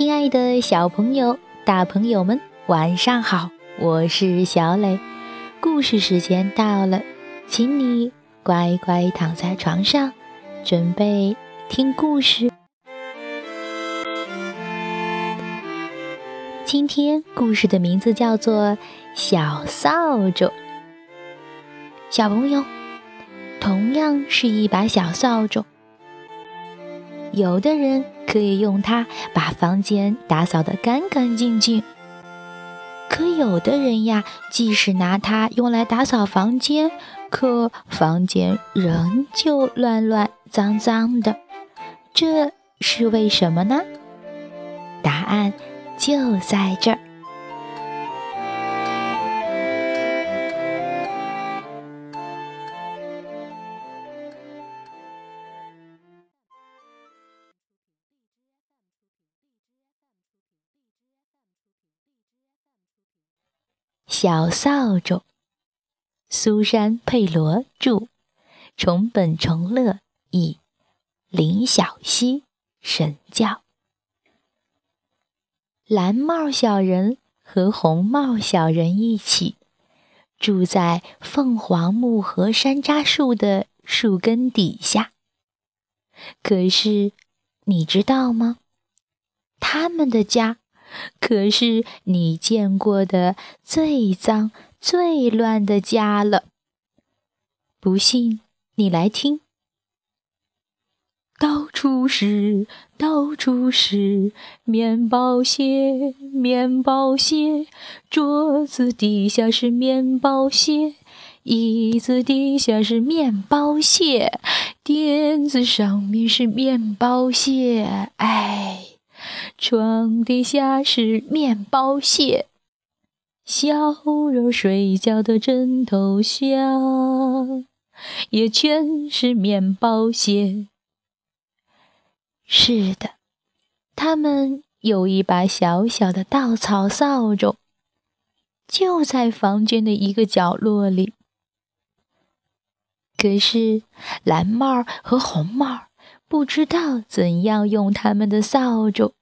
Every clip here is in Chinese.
亲爱的小朋友、大朋友们，晚上好！我是小磊，故事时间到了，请你乖乖躺在床上，准备听故事。今天故事的名字叫做《小扫帚》。小朋友，同样是一把小扫帚。有的人可以用它把房间打扫得干干净净，可有的人呀，即使拿它用来打扫房间，可房间仍旧乱乱脏脏的，这是为什么呢？答案就在这儿。小扫帚，苏珊·佩罗著，重本重乐译，林小溪神教。蓝帽小人和红帽小人一起住在凤凰木和山楂树的树根底下。可是，你知道吗？他们的家。可是你见过的最脏、最乱的家了。不信，你来听。到处是，到处是面包屑，面包屑。桌子底下是面包屑，椅子底下是面包屑，垫子上面是面包屑。哎。床底下是面包屑，小人睡觉的枕头下也全是面包屑。是的，他们有一把小小的稻草扫帚，就在房间的一个角落里。可是蓝帽和红帽不知道怎样用他们的扫帚。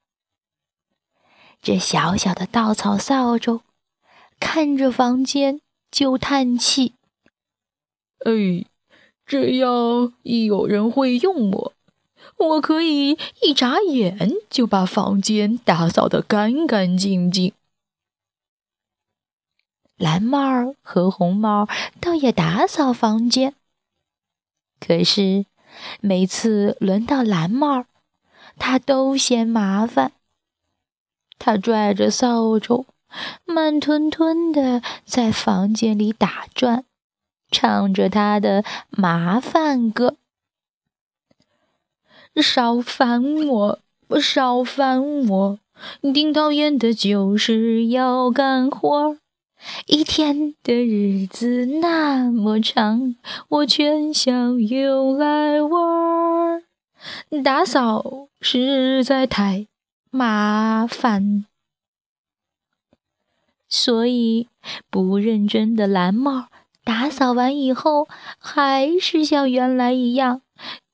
这小小的稻草扫帚，看着房间就叹气：“哎，这要一有人会用我，我可以一眨眼就把房间打扫得干干净净。”蓝帽和红帽倒也打扫房间，可是每次轮到蓝帽，他都嫌麻烦。他拽着扫帚，慢吞吞地在房间里打转，唱着他的麻烦歌：“少烦我，少烦我，顶讨厌的就是要干活儿。一天的日子那么长，我全想用来玩儿。打扫实在太……”麻烦，所以不认真的蓝帽打扫完以后，还是像原来一样，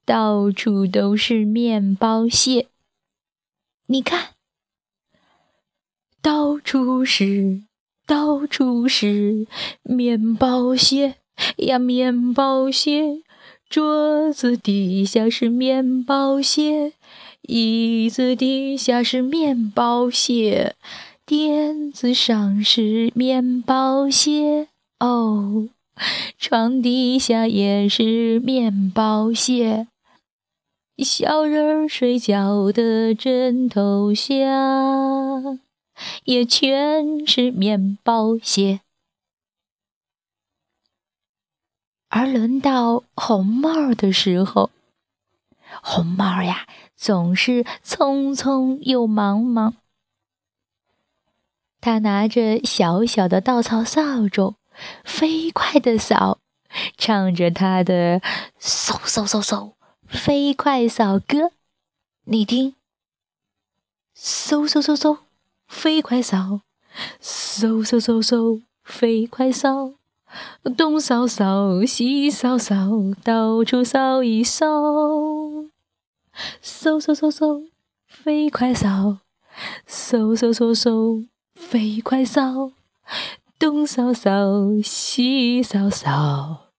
到处都是面包屑。你看，到处是，到处是面包屑呀，面包屑。桌子底下是面包屑，椅子底下是面包屑，垫子上是面包屑。哦，床底下也是面包屑，小人儿睡觉的枕头下也全是面包屑。而轮到红帽的时候，红帽呀，总是匆匆又忙忙。他拿着小小的稻草扫帚，飞快地扫，唱着他的“嗖嗖嗖嗖”飞快扫歌。你听，嗖嗖嗖嗖，飞快扫，嗖嗖嗖嗖，飞快扫。东扫扫，西扫扫，到处扫一扫。嗖嗖嗖嗖，飞快扫，嗖嗖嗖嗖，飞快扫，东扫扫，西扫扫，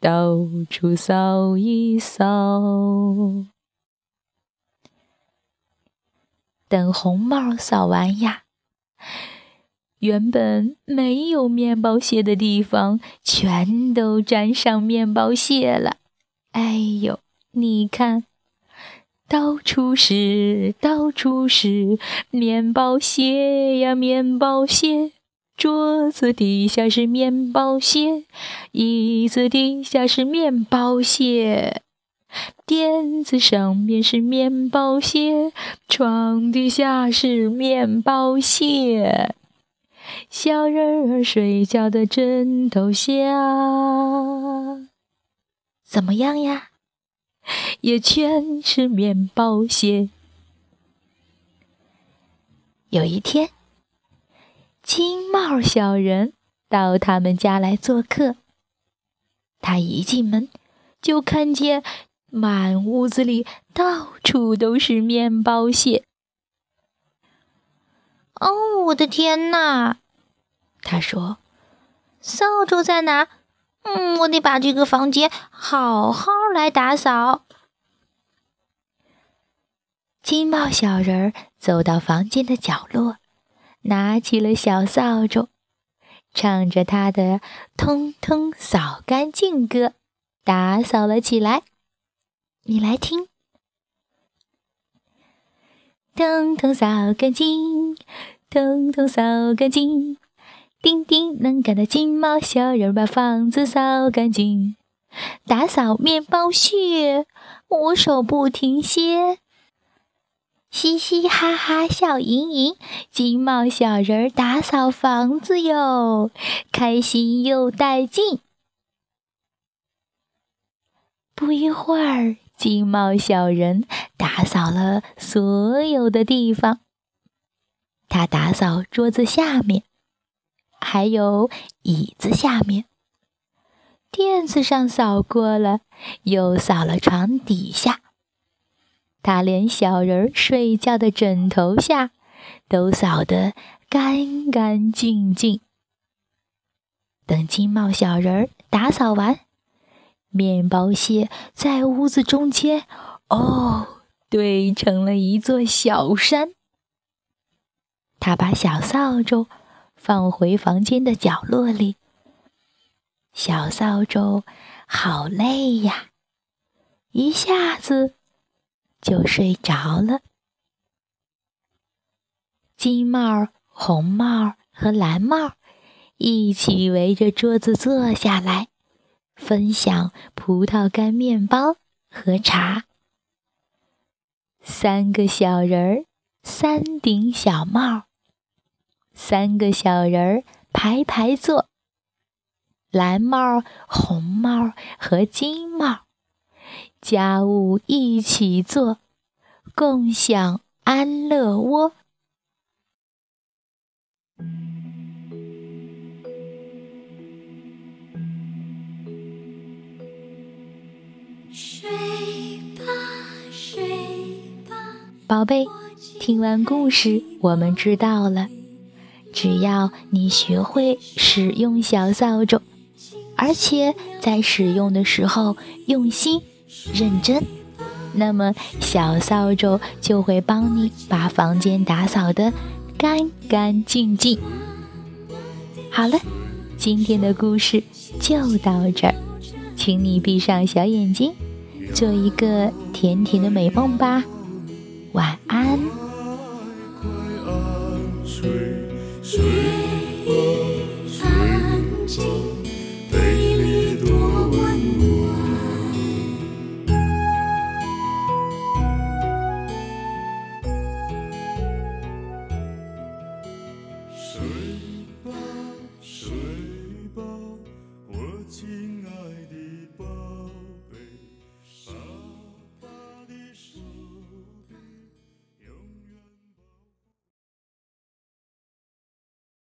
到处扫一扫。等红帽扫完呀，原本没有面包屑的地方，全都沾上面包屑了。哎呦，你看！到处是，到处是面包屑呀，面包屑。桌子底下是面包屑，椅子底下是面包屑，垫子上面是面包屑，床底下是面包屑，小人儿睡觉的枕头下，怎么样呀？也全是面包屑。有一天，金帽小人到他们家来做客。他一进门，就看见满屋子里到处都是面包屑。哦，我的天哪！他说：“扫帚在哪？”嗯，我得把这个房间好好来打扫。金帽小人儿走到房间的角落，拿起了小扫帚，唱着他的《通通扫干净》歌，打扫了起来。你来听，通通扫干净，通通扫干净。叮叮能干的金毛小人把房子扫干净，打扫面包屑，我手不停歇。嘻嘻哈哈笑盈盈，金毛小人打扫房子哟，开心又带劲。不一会儿，金毛小人打扫了所有的地方，他打扫桌子下面。还有椅子下面，垫子上扫过了，又扫了床底下。他连小人睡觉的枕头下都扫得干干净净。等金帽小人打扫完，面包屑在屋子中间，哦，堆成了一座小山。他把小扫帚。放回房间的角落里，小扫帚好累呀，一下子就睡着了。金帽、红帽和蓝帽一起围着桌子坐下来，分享葡萄干面包和茶。三个小人儿，三顶小帽。三个小人儿排排坐，蓝帽、红帽和金帽，家务一起做，共享安乐窝。睡吧，睡吧，宝贝，听完故事，我们知道了。只要你学会使用小扫帚，而且在使用的时候用心认真，那么小扫帚就会帮你把房间打扫得干干净净。好了，今天的故事就到这儿，请你闭上小眼睛，做一个甜甜的美梦吧。晚安。睡。